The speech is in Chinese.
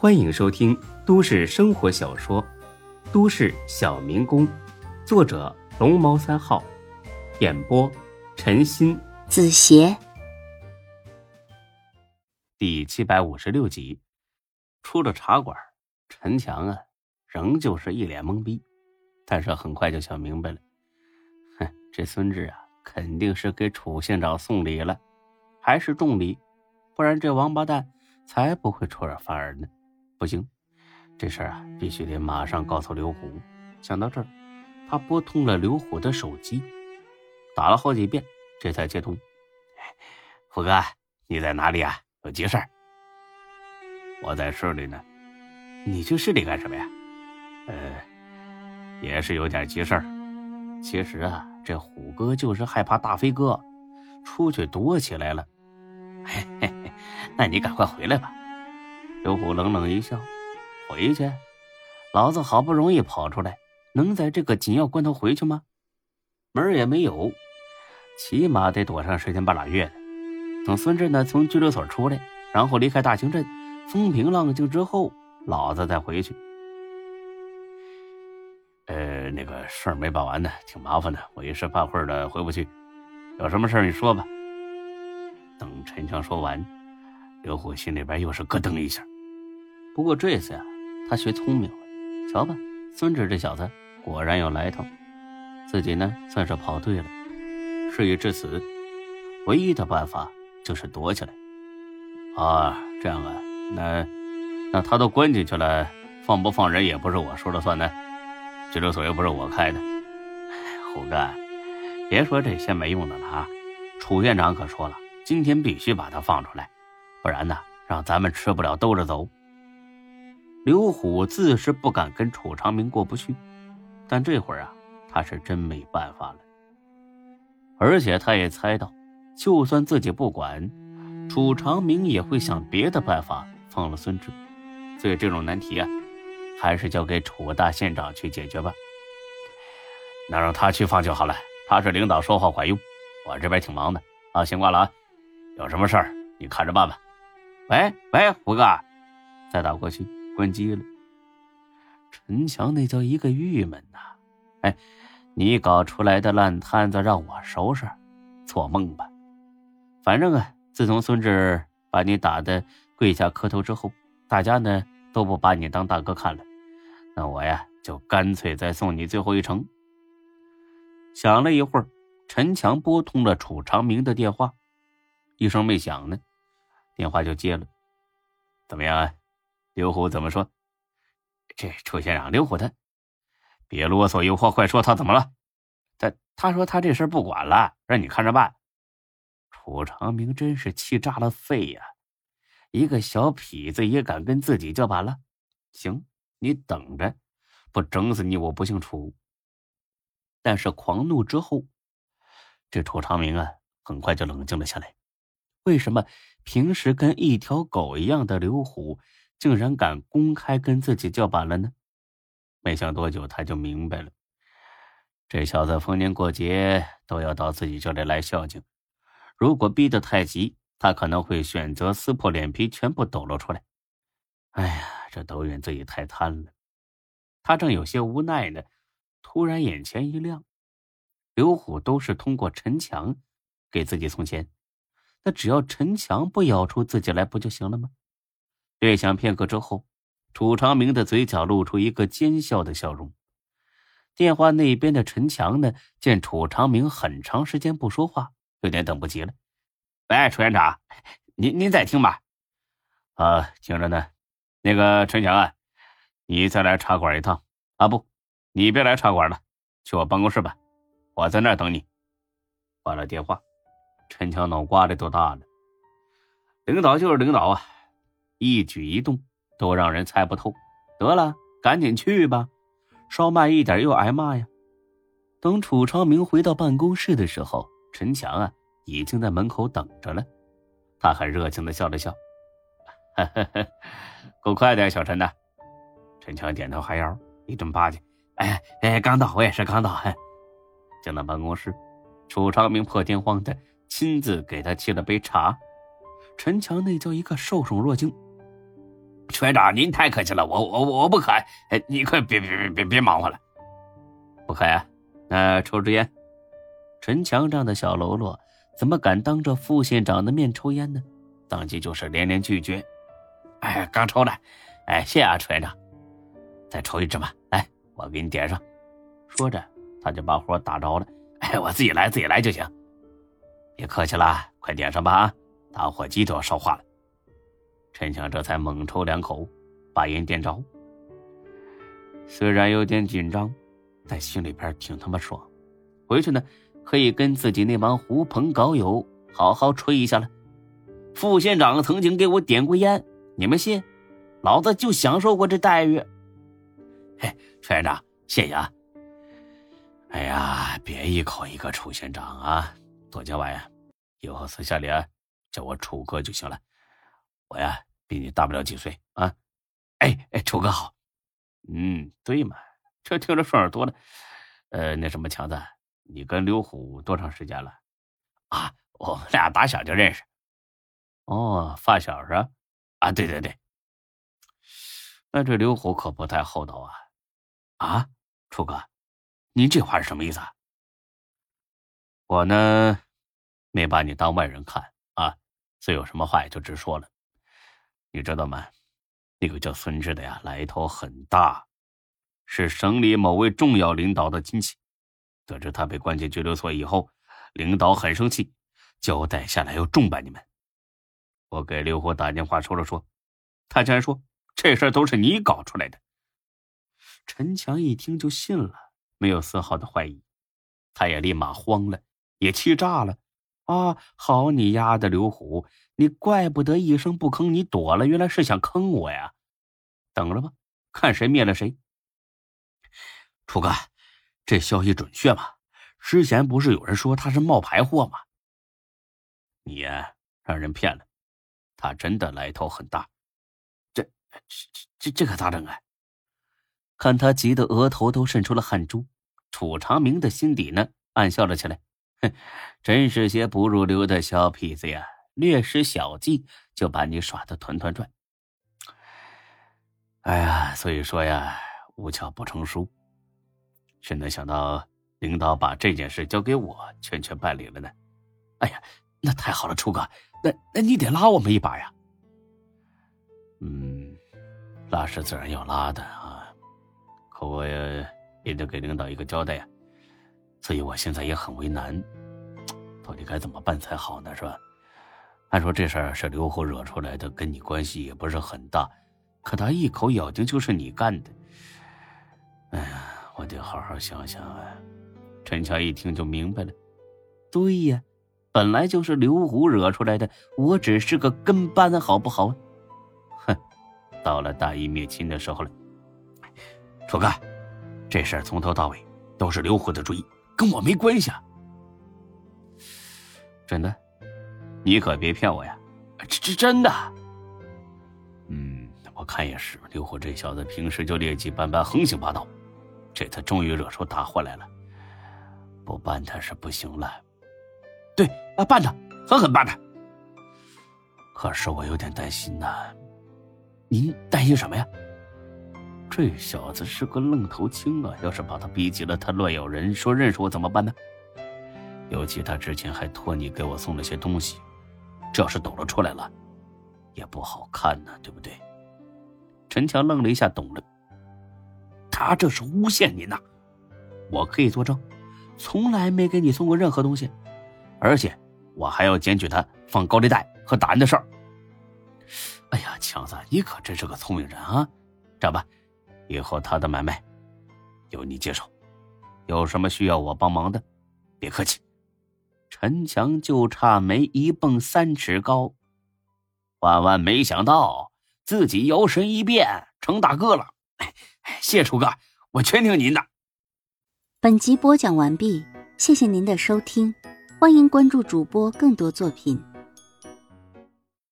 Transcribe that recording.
欢迎收听都市生活小说《都市小民工》，作者龙猫三号，演播陈鑫、子邪，第七百五十六集。出了茶馆，陈强啊，仍旧是一脸懵逼，但是很快就想明白了，哼，这孙志啊，肯定是给楚县长送礼了，还是重礼，不然这王八蛋才不会出尔反尔呢。不行，这事儿啊，必须得马上告诉刘虎。想到这儿，他拨通了刘虎的手机，打了好几遍，这才接通。虎哥，你在哪里啊？有急事儿？我在市里呢。你去市里干什么呀？呃，也是有点急事儿。其实啊，这虎哥就是害怕大飞哥出去躲起来了。嘿嘿嘿，那你赶快回来吧。刘虎冷冷一笑：“回去？老子好不容易跑出来，能在这个紧要关头回去吗？门也没有，起码得躲上十天半拉月的。等孙志呢从拘留所出来，然后离开大清镇，风平浪静之后，老子再回去。呃，那个事儿没办完呢，挺麻烦的，我一时半会儿的回不去。有什么事儿你说吧。”等陈强说完，刘虎心里边又是咯噔一下。不过这次呀，他学聪明了。瞧吧，孙志这小子果然有来头，自己呢算是跑对了。事已至此，唯一的办法就是躲起来。啊，这样啊，那那他都关进去了，放不放人也不是我说了算的，拘留所又不是我开的。虎哥，别说这些没用的了啊！楚院长可说了，今天必须把他放出来，不然呢，让咱们吃不了兜着走。刘虎自是不敢跟楚长明过不去，但这会儿啊，他是真没办法了。而且他也猜到，就算自己不管，楚长明也会想别的办法放了孙志。所以这种难题啊，还是交给楚大县长去解决吧。那让他去放就好了，他是领导，说话管用。我这边挺忙的啊，先挂了啊。有什么事儿你看着办吧。喂喂，胡哥，再打过去。关机了，陈强那叫一个郁闷呐！哎，你搞出来的烂摊子让我收拾，做梦吧！反正啊，自从孙志把你打的跪下磕头之后，大家呢都不把你当大哥看了，那我呀就干脆再送你最后一程。想了一会儿，陈强拨通了楚长明的电话，一声没响呢，电话就接了。怎么样啊？刘虎怎么说？这楚县长，刘虎他别啰嗦，有话快说。他怎么了？他他说他这事不管了，让你看着办。楚长明真是气炸了肺呀！一个小痞子也敢跟自己叫板了？行，你等着，不整死你我不姓楚。但是狂怒之后，这楚长明啊，很快就冷静了下来。为什么平时跟一条狗一样的刘虎？竟然敢公开跟自己叫板了呢？没想多久，他就明白了。这小子逢年过节都要到自己这里来孝敬，如果逼得太急，他可能会选择撕破脸皮，全部抖露出来。哎呀，这都怨自己太贪了。他正有些无奈呢，突然眼前一亮，刘虎都是通过陈强给自己送钱，那只要陈强不咬出自己来，不就行了吗？略想片刻之后，楚长明的嘴角露出一个奸笑的笑容。电话那边的陈强呢，见楚长明很长时间不说话，有点等不及了。喂，楚院长，您您在听吧？啊，听着呢。那个陈强啊，你再来茶馆一趟啊？不，你别来茶馆了，去我办公室吧，我在那儿等你。挂了电话，陈强脑瓜子都大了。领导就是领导啊。一举一动都让人猜不透，得了，赶紧去吧，稍慢一点又挨骂呀。等楚昌明回到办公室的时候，陈强啊已经在门口等着了。他很热情的笑了笑：“ 够快的，小陈呐。”陈强点头哈腰，一阵巴结：“哎哎，刚到，我也是刚到。” 进了办公室，楚昌明破天荒的亲自给他沏了杯茶。陈强那叫一个受宠若惊。副院长，您太客气了，我我我不渴，哎，你快别别别别别忙活了，不渴呀？那抽支烟。陈强这样的小喽啰，怎么敢当着副县长的面抽烟呢？当即就是连连拒绝。哎，刚抽的，哎，谢啊，楚院长，再抽一支吧，来，我给你点上。说着，他就把火打着了。哎，我自己来，自己来就行。别客气了，快点上吧啊！打火机都要烧化了。陈强这才猛抽两口，把烟点着。虽然有点紧张，但心里边挺他妈爽。回去呢，可以跟自己那帮狐朋狗友好好吹一下了。副县长曾经给我点过烟，你们信？老子就享受过这待遇。嘿，副院长，谢谢啊。哎呀，别一口一个楚县长啊，多见外呀！以后私下里啊，叫我楚哥就行了。我呀，比你大不了几岁啊。哎哎，楚哥好。嗯，对嘛，这听着顺耳多了。呃，那什么强子，你跟刘虎多长时间了？啊，我们俩打小就认识。哦，发小是？啊，对对对。那这刘虎可不太厚道啊。啊，楚哥。您这话是什么意思啊？我呢，没把你当外人看啊，所以有什么话也就直说了。你知道吗？那个叫孙志的呀，来头很大，是省里某位重要领导的亲戚。得知他被关进拘留所以后，领导很生气，交代下来要重办你们。我给刘虎打电话说了说，他竟然说这事都是你搞出来的。陈强一听就信了。没有丝毫的怀疑，他也立马慌了，也气炸了。啊，好你丫的刘虎，你怪不得一声不吭，你躲了，原来是想坑我呀！等着吧，看谁灭了谁。楚哥，这消息准确吗？之前不是有人说他是冒牌货吗？你呀，让人骗了，他真的来头很大。这、这、这、这可咋整啊？看他急得额头都渗出了汗珠，楚长明的心底呢暗笑了起来，哼，真是些不入流的小痞子呀！略施小计就把你耍得团团转。哎呀，所以说呀，无巧不成书。谁能想到领导把这件事交给我全权办理了呢？哎呀，那太好了，楚哥，那那你得拉我们一把呀。嗯，拉是自然要拉的啊。可我也也得给领导一个交代呀，所以我现在也很为难，到底该怎么办才好呢？是吧？按说这事儿是刘虎惹出来的，跟你关系也不是很大，可他一口咬定就是你干的。哎呀，我得好好想想啊！陈强一听就明白了，对呀，本来就是刘虎惹出来的，我只是个跟班，好不好？哼，到了大义灭亲的时候了。楚哥，这事儿从头到尾都是刘虎的主意，跟我没关系啊！真的，你可别骗我呀！这这真的。嗯，我看也是，刘虎这小子平时就劣迹斑斑，横行霸道，这次终于惹出大祸来了，不办他是不行了。对啊，办他，狠狠办他。可是我有点担心呐。您担心什么呀？这小子是个愣头青啊！要是把他逼急了，他乱咬人，说认识我怎么办呢？尤其他之前还托你给我送了些东西，这要是抖了出来了，也不好看呢，对不对？陈强愣了一下，懂了。他这是诬陷您呐！我可以作证，从来没给你送过任何东西，而且我还要检举他放高利贷和打人的事儿。哎呀，强子，你可真是个聪明人啊！这样吧。以后他的买卖由你接手，有什么需要我帮忙的，别客气。陈强就差没一蹦三尺高，万万没想到自己摇身一变成大哥了。谢楚哥，我全听您的。本集播讲完毕，谢谢您的收听，欢迎关注主播更多作品。